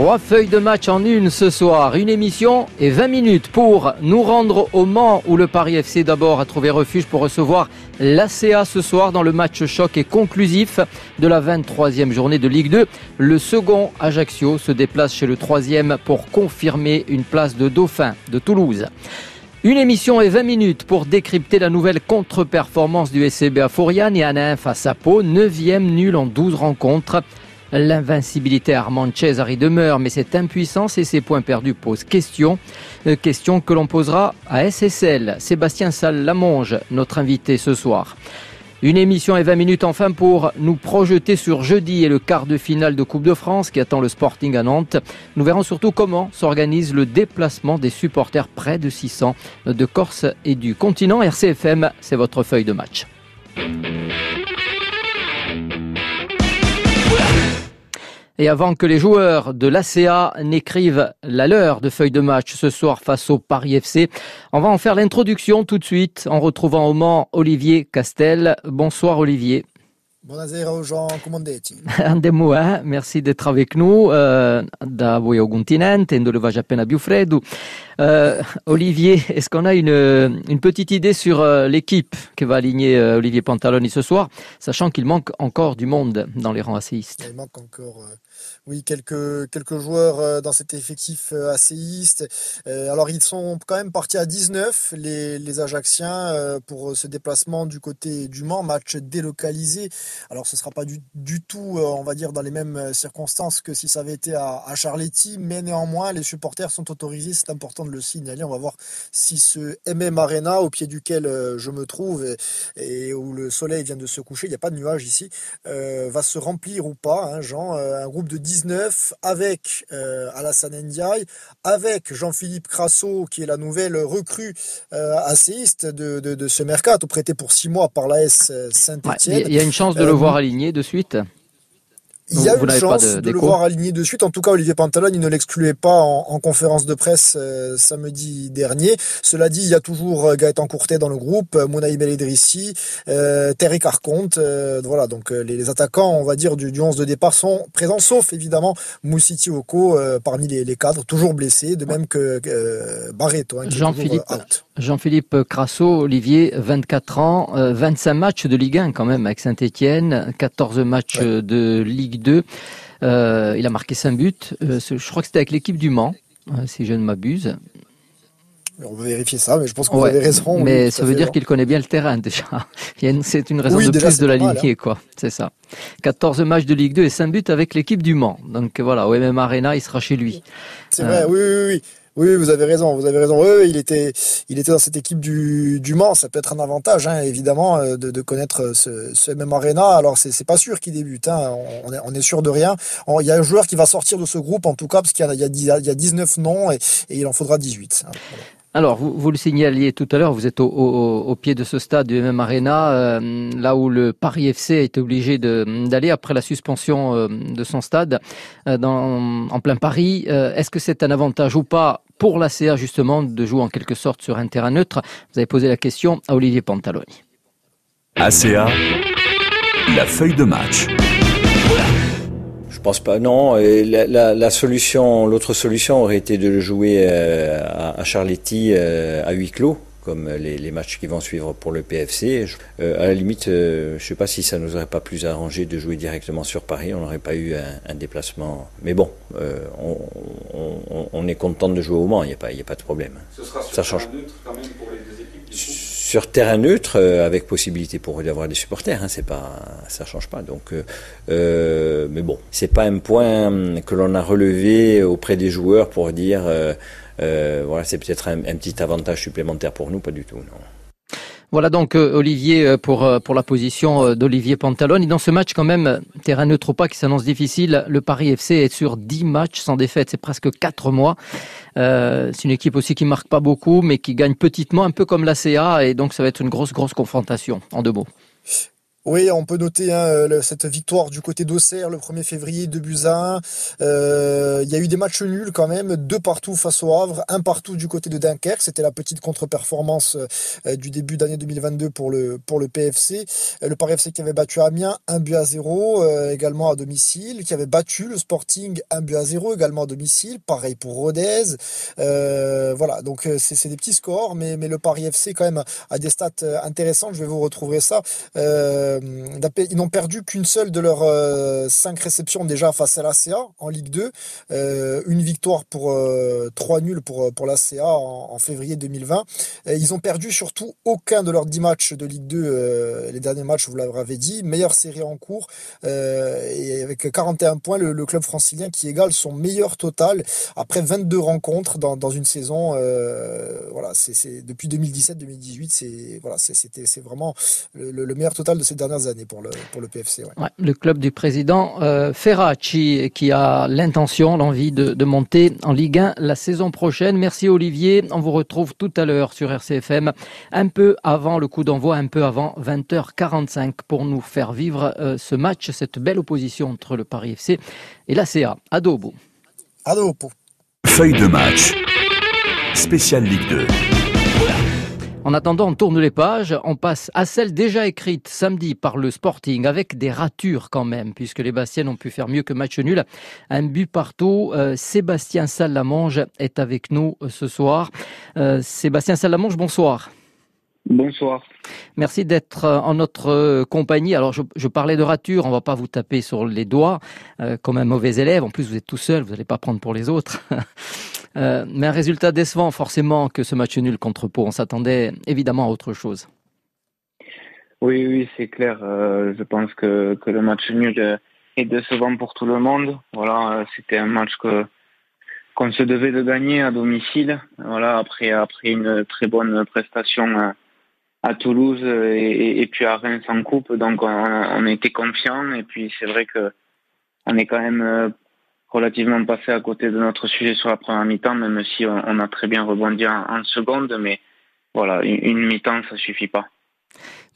Trois feuilles de match en une ce soir, une émission et 20 minutes pour nous rendre au Mans où le Paris FC d'abord a trouvé refuge pour recevoir l'ACA ce soir dans le match choc et conclusif de la 23e journée de Ligue 2. Le second Ajaccio se déplace chez le troisième pour confirmer une place de dauphin de Toulouse. Une émission et 20 minutes pour décrypter la nouvelle contre-performance du SCB à Fourian et Anain face à Pau, 9e nul en 12 rencontres. L'invincibilité Armand Cesari demeure, mais cette impuissance et ses points perdus posent question. Euh, question que l'on posera à SSL. Sébastien Salle-Lamonge, notre invité ce soir. Une émission et 20 minutes enfin pour nous projeter sur jeudi et le quart de finale de Coupe de France qui attend le Sporting à Nantes. Nous verrons surtout comment s'organise le déplacement des supporters près de 600 de Corse et du continent. RCFM, c'est votre feuille de match. Et avant que les joueurs de l'ACA n'écrivent la leur de feuille de match ce soir face au Paris FC, on va en faire l'introduction tout de suite en retrouvant au Mans Olivier Castel. Bonsoir Olivier. Buonasera Jean, comment Andiamo, eh? merci d'être avec nous euh, da voi au continente, dove va appena più freddo. Euh, Olivier, est-ce qu'on a une, une petite idée sur euh, l'équipe que va aligner euh, Olivier Pantaloni ce soir, sachant qu'il manque encore du monde dans les rangs asséistes Il manque encore oui, quelques, joueurs euh, dans cet effectif euh, asséiste. Euh, alors, ils sont quand même partis à 19, les, les Ajacciens, pour ce déplacement du côté du Mans, match délocalisé. Alors, ce ne sera pas du, du, tout, on va dire, dans les mêmes circonstances que si ça avait été à, à Charletti, mais néanmoins, les supporters sont autorisés, c'est important de le signaler. On va voir si ce MM Arena, au pied duquel je me trouve et, où le soleil vient de se coucher, il n'y a pas de nuages ici, va se remplir ou pas, hein, Jean, un groupe de 19 avec euh, Alassane Ndiaye, avec Jean-Philippe Crasso qui est la nouvelle recrue euh, asséiste de, de, de, ce mercato, prêté pour six mois par l'AS Saint-Etienne. Il y a une chance de le euh, voir aligné de suite il y a une chance de, le voir aligné de suite. En tout cas, Olivier Pantalone, il ne l'excluait pas en, conférence de presse euh, samedi dernier. Cela dit, il y a toujours euh, Gaëtan Courtet dans le groupe, euh, Mounaï Beledrissi, euh, Terry Carconte. voilà, donc les, attaquants, on va dire, du, du 11 de départ sont présents, sauf évidemment Moussiti Oko parmi les, les, cadres, toujours blessés, de même que Barreto. Hein, Jean-Philippe Jean-Philippe Crasso, Olivier, 24 ans, 25 matchs de Ligue 1 quand même avec Saint-Etienne, 14 matchs de Ligue 2. Euh, il a marqué 5 buts. Euh, je crois que c'était avec l'équipe du Mans, euh, si je ne m'abuse. On va vérifier ça, mais je pense que vous avez raison. Mais ça veut dire qu'il connaît bien le terrain déjà. C'est une raison de plus de la lignée, hein. quoi. C'est ça. 14 matchs de Ligue 2 et 5 buts avec l'équipe du Mans. Donc voilà, au MM Arena, il sera chez lui. C'est vrai, oui, oui, oui. Oui, vous avez raison, vous avez raison. Oui, il était, il était dans cette équipe du, Mans. Ça peut être un avantage, hein, évidemment, euh, de, connaître ce, ce même Arena. Alors, c'est, pas sûr qu'il débute. Hein. On, on est sûr de rien. il y a un joueur qui va sortir de ce groupe, en tout cas, parce qu'il y y y a 19 noms et, il en faudra 18. Hein. Alors, vous, le signaliez tout à l'heure, vous êtes au, au, pied de ce stade du MM Arena, euh, là où le Paris FC a été obligé d'aller après la suspension euh, de son stade euh, en plein Paris. Est-ce que c'est un avantage ou pas pour l'ACA justement de jouer en quelque sorte sur un terrain neutre Vous avez posé la question à Olivier Pantaloni. ACA, la feuille de match. Je pense pas, non. La, la, la solution, l'autre solution aurait été de le jouer euh, à, à Charletti euh, à huis clos, comme les, les, matchs qui vont suivre pour le PFC. Euh, à la limite, euh, je sais pas si ça nous aurait pas plus arrangé de jouer directement sur Paris. On n'aurait pas eu un, un, déplacement. Mais bon, euh, on, on, on, est content de jouer au Mans. Il n'y a pas, il a pas de problème. Ce sera sur ça change. Neutre quand même pour les deux équipes sur terrain neutre euh, avec possibilité pour eux d'avoir des supporters. Hein, c'est pas, ça change pas. Donc, mais bon, c'est pas un point que l'on a relevé auprès des joueurs pour dire, voilà, c'est peut-être un, petit avantage supplémentaire pour nous, pas du tout. Non. Voilà donc euh, Olivier euh, pour, euh, pour la position d'Olivier Pantalone. Et dans ce match quand même, terrain neutre pas qui s'annonce difficile, le Paris FC est sur 10 matchs sans défaite, c'est presque 4 mois. Euh, c'est une équipe aussi qui marque pas beaucoup, mais qui gagne petitement, un peu comme la CA, et donc ça va être une grosse, grosse confrontation, en deux mots. Oui, on peut noter hein, cette victoire du côté d'Auxerre le 1er février, 2 buts à 1. Euh, il y a eu des matchs nuls quand même, deux partout face au Havre, un partout du côté de Dunkerque. C'était la petite contre-performance euh, du début d'année 2022 pour le, PFC. Euh, le Paris FC qui avait battu Amiens, un but à 0, également à domicile, qui avait battu le Sporting, un but à 0, également à domicile. Pareil pour Rodez. voilà, donc c'est des petits scores, mais, le Paris FC quand même a des stats intéressantes. Je vais vous retrouver ça. Euh, ils n'ont perdu qu'une seule de leurs euh, cinq réceptions déjà face à l'ACA en Ligue 2. Euh, une victoire pour trois nuls pour, pour l'ACA en, février 2020. ils ont perdu surtout aucun de leurs dix matchs de Ligue 2. les derniers matchs, vous l'avez dit. Meilleure série en cours. et avec 41 points, le, club francilien qui égale son meilleur total après 22 rencontres dans, dans une saison. voilà, c'est depuis 2017-2018. C'est voilà, c'est vraiment le, le, meilleur total de cette dernières années pour le, pour le PFC. Ouais. le club du président euh, Ferracci qui a l'intention, l'envie de, de, monter en Ligue 1 la saison prochaine. Merci Olivier. On vous retrouve tout à l'heure sur RCFM, un peu avant le coup d'envoi, un peu avant 20h45 pour nous faire vivre euh, ce match, cette belle opposition entre le Paris FC et l'ACA. Adobo. Adobo. Feuille de match. Spécial Ligue 2. En attendant, on tourne les pages, on passe à celle déjà écrite samedi par le Sporting, avec des ratures quand même, puisque les Bastiennes ont pu faire mieux que match nul. Un but partout. Euh, Sébastien Salamange est avec nous euh, ce soir. Euh, Sébastien Salamange, bonsoir. Bonsoir. Merci d'être en notre compagnie. Alors, je, parlais de rature, on va pas vous taper sur les doigts comme un mauvais élève. En plus, vous êtes tout seul, vous n'allez pas prendre pour les autres. Euh, mais un résultat décevant forcément que ce match nul contre Pau. On s'attendait évidemment à autre chose. Oui, oui, c'est clair. Euh, je pense que, que le match nul est décevant pour tout le monde. Voilà, c'était un match que qu'on se devait de gagner à domicile. Voilà, après après une très bonne prestation à, Toulouse et, puis à Reims en coupe, donc on, on était confiants. Et puis c'est vrai que on est quand même relativement passé à côté de notre sujet sur la première mi-temps, même si on, a très bien rebondi en, seconde, mais voilà, une, une mi-temps, ça suffit pas.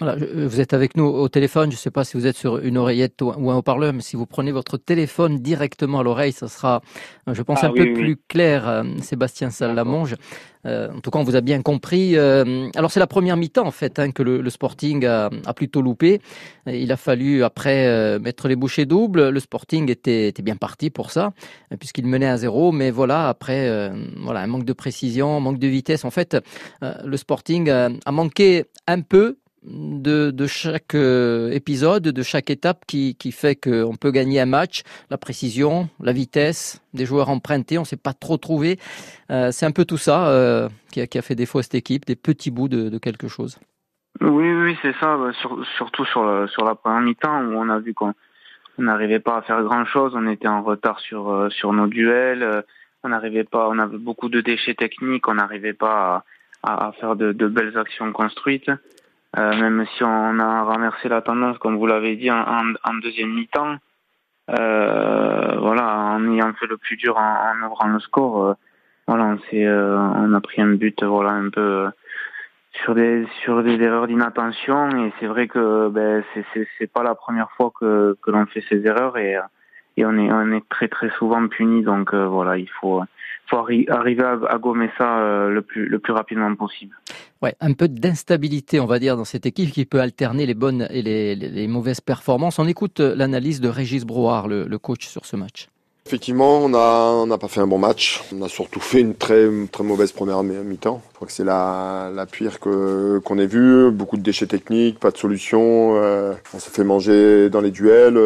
Voilà, euh, vous êtes avec nous au téléphone. Je ne sais pas si vous êtes sur une oreillette ou un haut-parleur, mais si vous prenez votre téléphone directement à l'oreille, ça sera, euh, je pense, ah un peu plus clair. Euh, Sébastien Salamonge. en tout cas, on vous a bien compris. alors, c'est la première mi-temps, en fait, hein, que le, Sporting a, plutôt loupé. Il a fallu, après, mettre les bouchées doubles. Le Sporting était, était bien parti pour ça, puisqu'il menait à zéro. Mais voilà, après, voilà, un manque de précision, un manque de vitesse. En fait, le Sporting a manqué un peu de, chaque euh, épisode, de chaque étape qui, fait qu'on peut gagner un match. La précision, la vitesse, des joueurs empruntés, on ne s'est pas trop trouvé. Euh, c'est un peu tout ça euh, qui, a, fait défaut à cette équipe, des petits bouts de, quelque chose. Oui, oui, c'est ça. Bah, surtout sur, la, première mi-temps où on a vu qu'on n'arrivait pas à faire grand-chose. On était en retard sur, nos duels. On n'arrivait pas, on avait beaucoup de déchets techniques. On n'arrivait pas à, faire de belles actions construites. Euh, même si on a renversé la tendance, comme vous l'avez dit, en, deuxième mi-temps. Euh, voilà, en ayant fait le plus dur en, en ouvrant le score, euh, voilà, on euh, on a pris un but, voilà, un peu sur des sur des erreurs d'inattention. Et c'est vrai que ben c'est c'est pas la première fois que que l'on fait ces erreurs et et on est on est très très souvent puni. Donc voilà, il faut faut arriver à, gommer ça euh, le, plus, le plus rapidement possible. Un peu d'instabilité, on va dire, dans cette équipe qui peut alterner les bonnes et les, mauvaises performances. On écoute euh, l'analyse de Régis Brouard, le, coach sur ce match. Effectivement, on n'a pas fait un bon match. On a surtout fait une très, très mauvaise première mi-temps. Je crois que c'est la, la pire qu'on ait vue. Beaucoup de déchets techniques, pas de solution. Euh, on s'est fait manger dans les duels.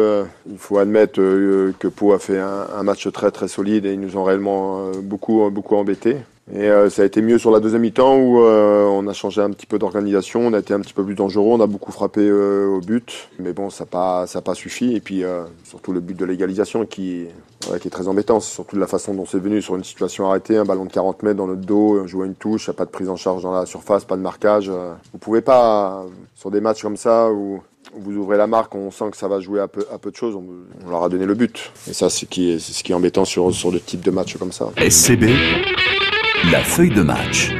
il faut admettre euh, que Pau a fait un, match très solide et ils nous ont réellement euh, beaucoup embêtés. Et euh, ça a été mieux sur la deuxième mi-temps où euh, on a changé un petit peu d'organisation, on a été un petit peu plus dangereux, on a beaucoup frappé euh, au but, mais bon, ça n'a pas, ça pas suffi. Et puis surtout le but de l'égalisation qui, qui est très embêtant, c'est surtout la façon dont c'est venu sur une situation arrêtée, un ballon de 40 mètres dans notre dos, on joue à une touche, pas de prise en charge dans la surface, pas de marquage. Vous pouvez pas, sur des matchs comme ça où vous ouvrez la marque, on sent que ça va jouer à peu, à peu de choses, on, leur a donné le but. Et ça, c'est ce qui est, ce qui est embêtant sur, sur le type de match comme ça. SCB la feuille de match.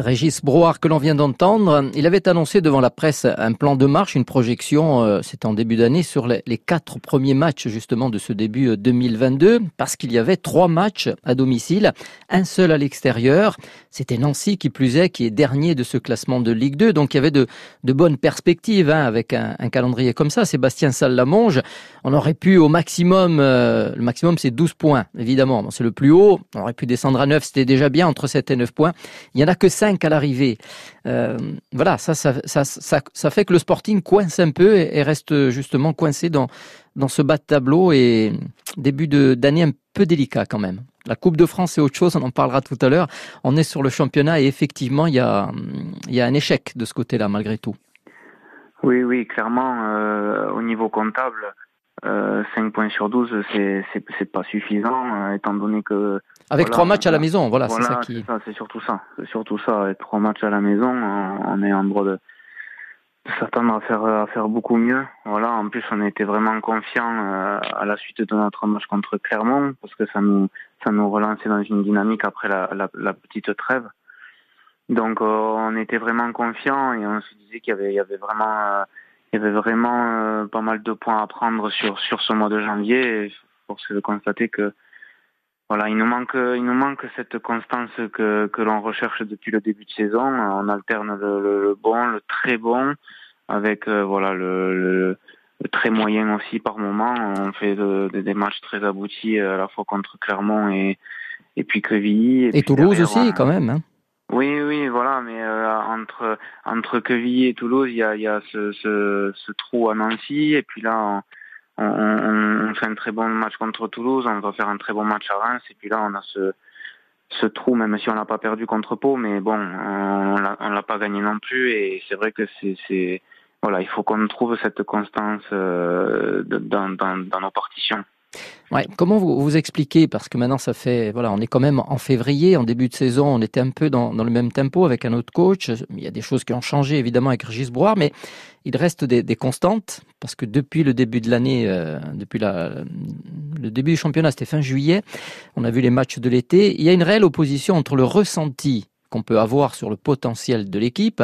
Régis Broard que l'on vient d'entendre, il avait annoncé devant la presse un plan de marche, une projection, euh, c'était en début d'année, sur les, quatre premiers matchs justement de ce début 2022, euh, parce qu'il y avait trois matchs à domicile, un seul à l'extérieur. C'était Nancy qui plus est, qui est dernier de ce classement de Ligue 2, donc il y avait de, bonnes perspectives hein, avec un, calendrier comme ça. Sébastien Sallamonge, on aurait pu au maximum, euh, le maximum c'est 12 points, évidemment, c'est le plus haut, on aurait pu descendre à 9, c'était déjà bien entre 7 et 9 points. Il y en a que 5 à l'arrivée. Euh, voilà, ça ça, ça, ça, fait que le Sporting coince un peu et, reste justement coincé dans, dans ce bas de tableau et début d'année un peu délicat quand même. La Coupe de France, c'est autre chose, on en parlera tout à l'heure. On est sur le championnat et effectivement, il y a, y a un échec de ce côté-là, malgré tout. Oui, oui, clairement, euh, au niveau comptable, 5 euh, points sur 12, c'est pas suffisant, étant donné que avec trois matchs à la maison, voilà, c'est ça qui. C'est surtout ça. C'est surtout ça. Avec trois matchs à la maison, on est en droit de, s'attendre à faire à faire beaucoup mieux. Voilà. En plus, on était vraiment confiant euh, à la suite de notre match contre Clermont parce que ça nous ça nous relançait dans une dynamique après la, la, petite trêve. Donc, euh, on était vraiment confiant et on se disait qu'il y avait il y avait vraiment euh, il y avait vraiment pas mal de points à prendre sur sur ce mois de janvier. Et force est de constater que voilà, il nous manque, il nous manque cette constance que, que l'on recherche depuis le début de saison. On alterne le, bon, le très bon, avec euh, voilà le, le, très moyen aussi par moment. On fait des matchs très aboutis à la fois contre Clermont et et puis Quevilly. Et, Toulouse aussi, quand même. Hein. Oui, oui, voilà, mais euh, entre entre Quevilly et Toulouse, il y a, y a ce, ce, ce trou à Nancy, et puis là on, fait un très bon match contre Toulouse, on va faire un très bon match à Reims, et puis là on a ce, ce trou, même si on n'a pas perdu contre Pau, mais bon, on l'a pas gagné non plus, et c'est vrai que c'est voilà, il faut qu'on trouve cette constance euh, dans, dans, dans nos partitions. Ouais. Comment vous, expliquez, parce que maintenant ça fait, voilà, on est quand même en février, en début de saison, on était un peu dans, le même tempo avec un autre coach. Il y a des choses qui ont changé évidemment avec Régis Brouard, mais il reste des, constantes, parce que depuis le début de l'année, euh, depuis le début du championnat, c'était fin juillet, on a vu les matchs de l'été, il y a une réelle opposition entre le ressenti qu'on peut avoir sur le potentiel de l'équipe,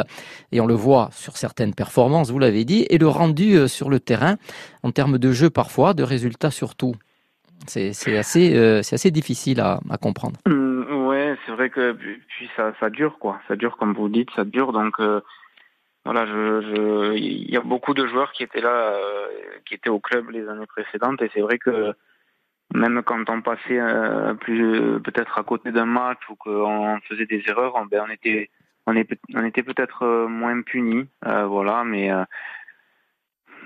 et on le voit sur certaines performances, vous l'avez dit, et le rendu euh, sur le terrain, en termes de jeu parfois, de résultats surtout. C'est assez, euh, assez difficile à, comprendre. Mmh, ouais, c'est vrai que puis ça, ça dure quoi. Ça dure comme vous dites, ça dure. Donc euh, voilà, il y a beaucoup de joueurs qui étaient là, qui étaient au club les années précédentes, et c'est vrai que même quand on passait euh, plus peut-être à côté d'un match ou qu'on faisait des erreurs, on, ben on était on, on était peut-être euh, moins punis, euh, voilà. Mais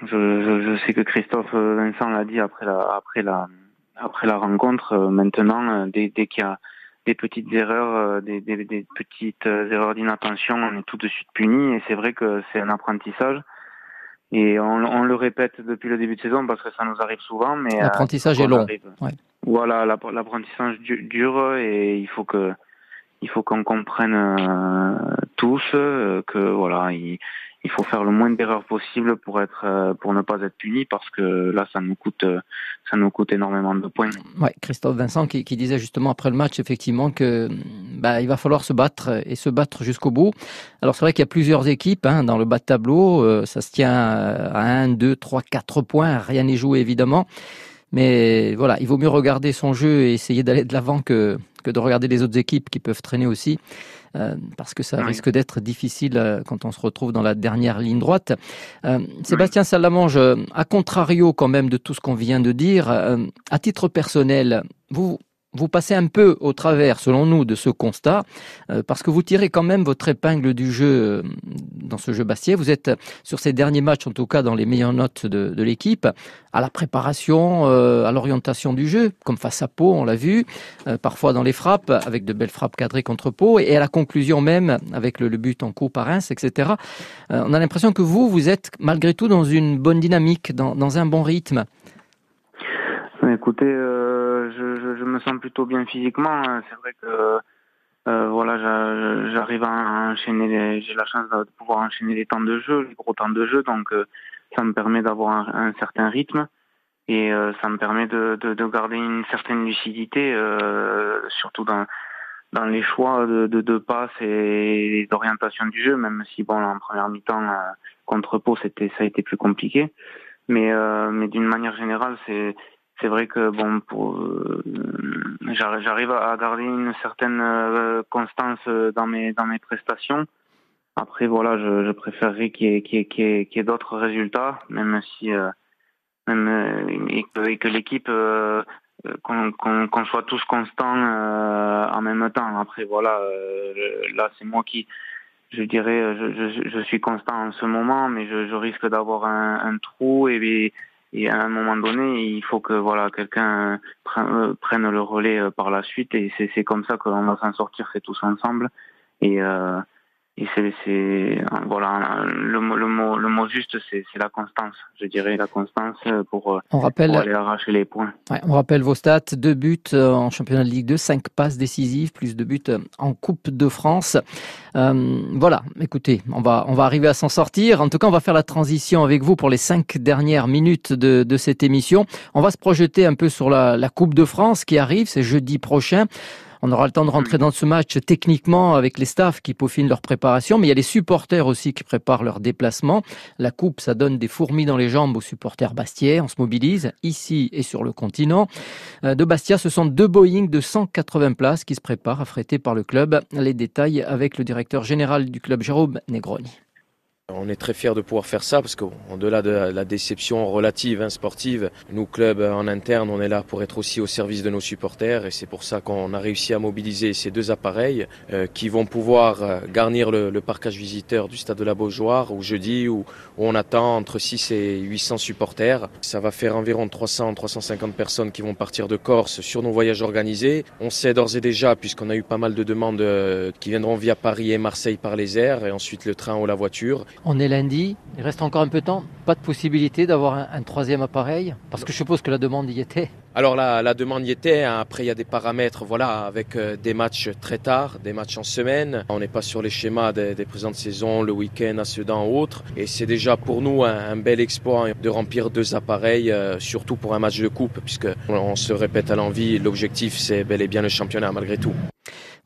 je, je, je, sais que Christophe Vincent l'a dit après la après la après la rencontre. maintenant, dès, dès qu'il y a des petites erreurs, des, des, des petites erreurs d'inattention, on est tout de suite puni. Et c'est vrai que c'est un apprentissage. Et on, le répète depuis le début de saison parce que ça nous arrive souvent. Mais euh, l'apprentissage est long. Voilà, l'apprentissage dure et il faut que il faut qu'on comprenne euh, tous euh, que voilà, il, il faut faire le moins d'erreurs possible pour être euh, pour ne pas être puni parce que là ça nous coûte ça nous coûte énormément de points. Ouais, Christophe Vincent qui, qui disait justement après le match effectivement que bah, il va falloir se battre et se battre jusqu'au bout. Alors c'est vrai qu'il y a plusieurs équipes hein, dans le bas de tableau, euh, ça se tient à 1 2 3 4 points, rien n'est joué évidemment. Mais voilà, il vaut mieux regarder son jeu et essayer d'aller de l'avant que, que de regarder les autres équipes qui peuvent traîner aussi. Euh, parce que ça risque d'être difficile euh, quand on se retrouve dans la dernière ligne droite. Euh, Sébastien Salamange, à contrario quand même de tout ce qu'on vient de dire, à titre personnel, vous vous passez un peu au travers, selon nous, de ce constat, euh, parce que vous tirez quand même votre épingle du jeu euh, dans ce jeu Bastier. Vous êtes, sur ces derniers matchs, en tout cas, dans les meilleures notes de, l'équipe, à la préparation, euh, à l'orientation du jeu, comme face à Pau, on l'a vu, parfois dans les frappes, avec de belles frappes cadrées contre Pau, et à la conclusion même, avec le, but en cours par Reims, etc. on a l'impression que vous, vous êtes malgré tout dans une bonne dynamique, dans, un bon rythme. Écoutez, je, me sens plutôt bien physiquement. Hein. C'est vrai que euh, voilà, j'arrive à enchaîner. J'ai la chance de pouvoir enchaîner les temps de jeu, les gros temps de jeu, donc euh, ça me permet d'avoir un, certain rythme et ça me permet de, de, de, garder une certaine lucidité, surtout dans les choix de, de, passes et d'orientation du jeu, même si bon en première mi-temps contre Pau ça a été plus compliqué. Mais d'une manière générale c'est c'est vrai que bon pour j'arrive à garder une certaine constance dans mes dans mes prestations après, voilà, je, je préférerais qu'il y ait, qu'il y ait, ait, d'autres résultats, même si, euh, même, euh, et que, l'équipe, euh, qu'on soit tous constants euh, en même temps. Après, voilà, euh, là, c'est moi qui, je dirais, je, je, suis constant en ce moment, mais je, je risque d'avoir un, un, trou et à un moment donné, il faut que voilà quelqu'un prenne, prenne le relais par la suite et c'est comme ça qu'on va s'en sortir, c'est tous ensemble. Et euh, et c'est voilà le, le, mot le mot juste c'est la constance je dirais la constance pour, on rappelle, pour aller arracher les points. Ouais, on rappelle vos stats. Deux buts euh, en championnat de Ligue 2 cinq passes décisives plus de buts euh, en Coupe de France. Euh, voilà. Écoutez on va on va arriver à s'en sortir. En tout cas on va faire la transition avec vous pour les cinq dernières minutes de, de cette émission. On va se projeter un peu sur la, la Coupe de France qui arrive. C'est jeudi prochain on aura le temps de rentrer dans ce match techniquement avec les staffs qui peaufinent leur préparation, mais il y a les supporters aussi qui préparent leur déplacement. La coupe, ça donne des fourmis dans les jambes aux supporters bastiais. On se mobilise ici et sur le continent. Euh, de Bastia, ce sont deux Boeing de 180 places qui se préparent, affrétés par le club. Les détails avec le directeur général du club, Jérôme Negroni. On est très fiers de pouvoir faire ça parce qu'au-delà de la déception relative, hein, sportive, nous, club en interne, on est là pour être aussi au service de nos supporters et c'est pour ça qu'on a réussi à mobiliser ces deux appareils euh, qui vont pouvoir euh, garnir le, le, parcage visiteur du stade de la Beaujoire au jeudi où, où, on attend entre 6 et 800 supporters. Ça va faire environ 300-350 personnes qui vont partir de Corse sur nos voyages organisés. On sait d'ores et déjà, puisqu'on a eu pas mal de demandes euh, qui viendront via Paris et Marseille par les airs et ensuite le train ou la voiture. On est lundi, il reste encore un peu de temps. Pas de possibilité d'avoir un, troisième appareil Parce que je suppose que la demande y était. Alors la, demande y était. Hein. Après, il y a des paramètres, voilà, avec euh, des matchs très tard, des matchs en semaine. On n'est pas sur les schémas des, présentes saisons, le week-end, à Sedan ou autres. Et c'est déjà pour nous un, bel exploit de remplir deux appareils, euh, surtout pour un match de coupe, puisque on se répète à l'envie, l'objectif c'est bel et bien le championnat malgré tout.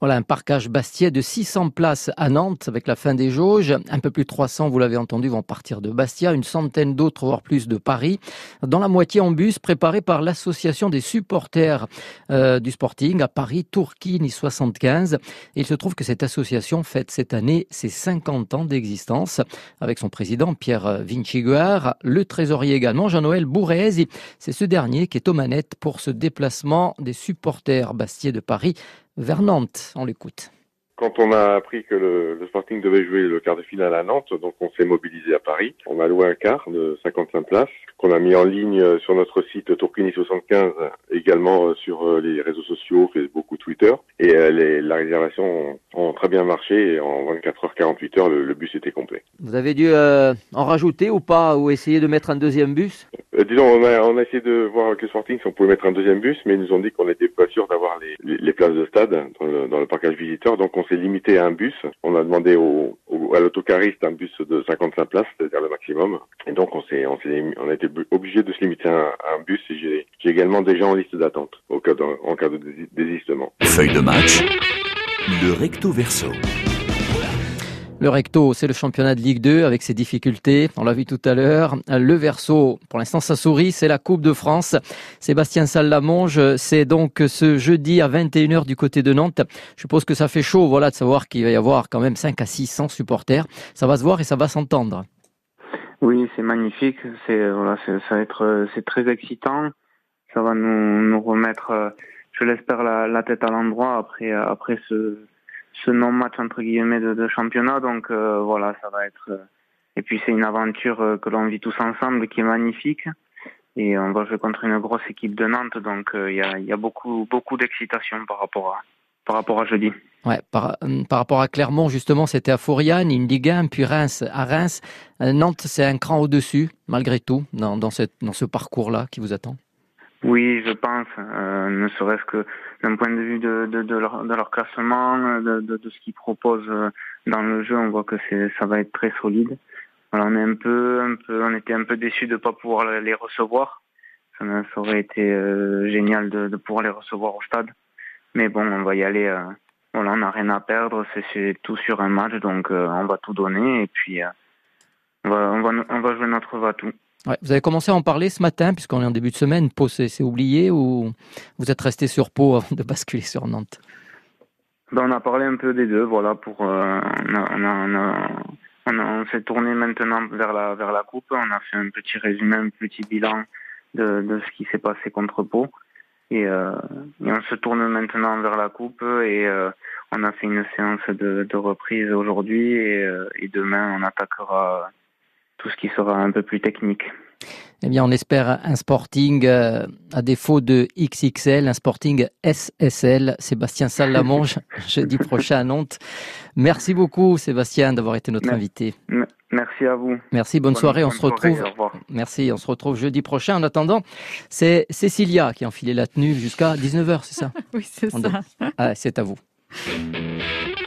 Voilà un parcage Bastiais de 600 places à Nantes avec la fin des jauges. Un peu plus de 300, vous l'avez entendu, vont partir de Bastia, une centaine d'autres, voire plus de Paris. Dans la moitié en bus, préparé par l'association des supporters euh, du Sporting à Paris, Tourquini 75. Et il se trouve que cette association fête cette année ses 50 ans d'existence avec son président Pierre Vinciguer, le trésorier également Jean-Noël Bourrez. C'est ce dernier qui est aux manettes pour ce déplacement des supporters bastiais de Paris vers Nantes. On l'écoute. Quand on a appris que le, le, Sporting devait jouer le quart de finale à Nantes, donc on s'est mobilisé à Paris. On a loué un quart de 55 places qu'on a mis en ligne sur notre site Tourquini 75, également sur les réseaux sociaux, Facebook ou Twitter. Et les, la réservation ont très bien marché et en 24 heures, 48 heures, le, le bus était complet. Vous avez dû euh, en rajouter ou pas, ou essayer de mettre un deuxième bus? Euh, Disons, on a, on a essayé de voir avec le Sporting si on pouvait mettre un deuxième bus, mais ils nous ont dit qu'on n'était pas sûr d'avoir les, les, les, places de stade dans le, dans le parcage visiteur, donc on s'est limité à un bus. On a demandé à l'autocariste un bus de 55 places, c'est-à-dire le maximum. Et donc on s'est, on on a été obligé de se limiter à un, bus. Et j'ai, également des gens en liste d'attente en cas de désistement. Feuille de match. Le recto verso. Le recto, c'est le championnat de Ligue 2 avec ses difficultés. On l'a vu tout à l'heure. Le verso, pour l'instant, ça sourit. C'est la Coupe de France. Sébastien Sallamonge, c'est donc ce jeudi à 21h du côté de Nantes. Je suppose que ça fait chaud, voilà, de savoir qu'il va y avoir quand même 5 à 600 supporters. Ça va se voir et ça va s'entendre. Oui, c'est magnifique. C'est, voilà, ça va être, c'est très excitant. Ça va nous, nous remettre, je l'espère, la, la tête à l'endroit après, après ce, ce non-match entre guillemets de, championnat. Donc euh, voilà, ça va être. Euh, et puis c'est une aventure euh, que l'on vit tous ensemble qui est magnifique. Et on va jouer contre une grosse équipe de Nantes, donc il y, a, beaucoup beaucoup d'excitation par rapport à par rapport à jeudi. Ouais, par, par rapport à Clermont, justement, c'était à Fouriane, une Ligue 1, puis Reims à Reims. Nantes, c'est un cran au-dessus, malgré tout, dans, dans, cette, dans ce parcours-là qui vous attend. Oui, je pense, euh, ne serait-ce que d'un point de vue de, de, de, leur, de leur classement, de, ce qu'ils proposent dans le jeu, on voit que ça va être très solide. Voilà, on est un peu, un peu, on était un peu déçus de pas pouvoir les recevoir. Ça, aurait été euh, génial de, pouvoir les recevoir au stade. Mais bon, on va y aller, euh, voilà, on n'a rien à perdre, c'est tout sur un match, donc on va tout donner et puis on va, on va, on va jouer notre va-tout. Vous avez commencé à en parler ce matin, puisqu'on est en début de semaine. Pau, c'est oublié ou vous êtes resté sur Pau avant de basculer sur Nantes? Ben, On a parlé un peu des deux. Voilà, pour, euh, on, s'est tourné maintenant vers la, Coupe. On a fait un petit résumé, un petit bilan de, ce qui s'est passé contre Pau. Et, euh, et, on se tourne maintenant vers la Coupe et euh, on a fait une séance de, reprise aujourd'hui et demain on attaquera tout ce qui sera un peu plus technique. Eh bien, on espère un Sporting euh, à défaut de XXL, un Sporting SSL. Sébastien Salamonge, jeudi prochain à Nantes. Merci beaucoup, Sébastien, d'avoir été notre invité. Merci à vous. Merci, bonne, soirée. on se retrouve. Merci, on se retrouve jeudi prochain. En attendant, c'est Cécilia qui a enfilé la tenue jusqu'à 19h, c'est ça Oui, c'est ça. Ah, c'est à vous.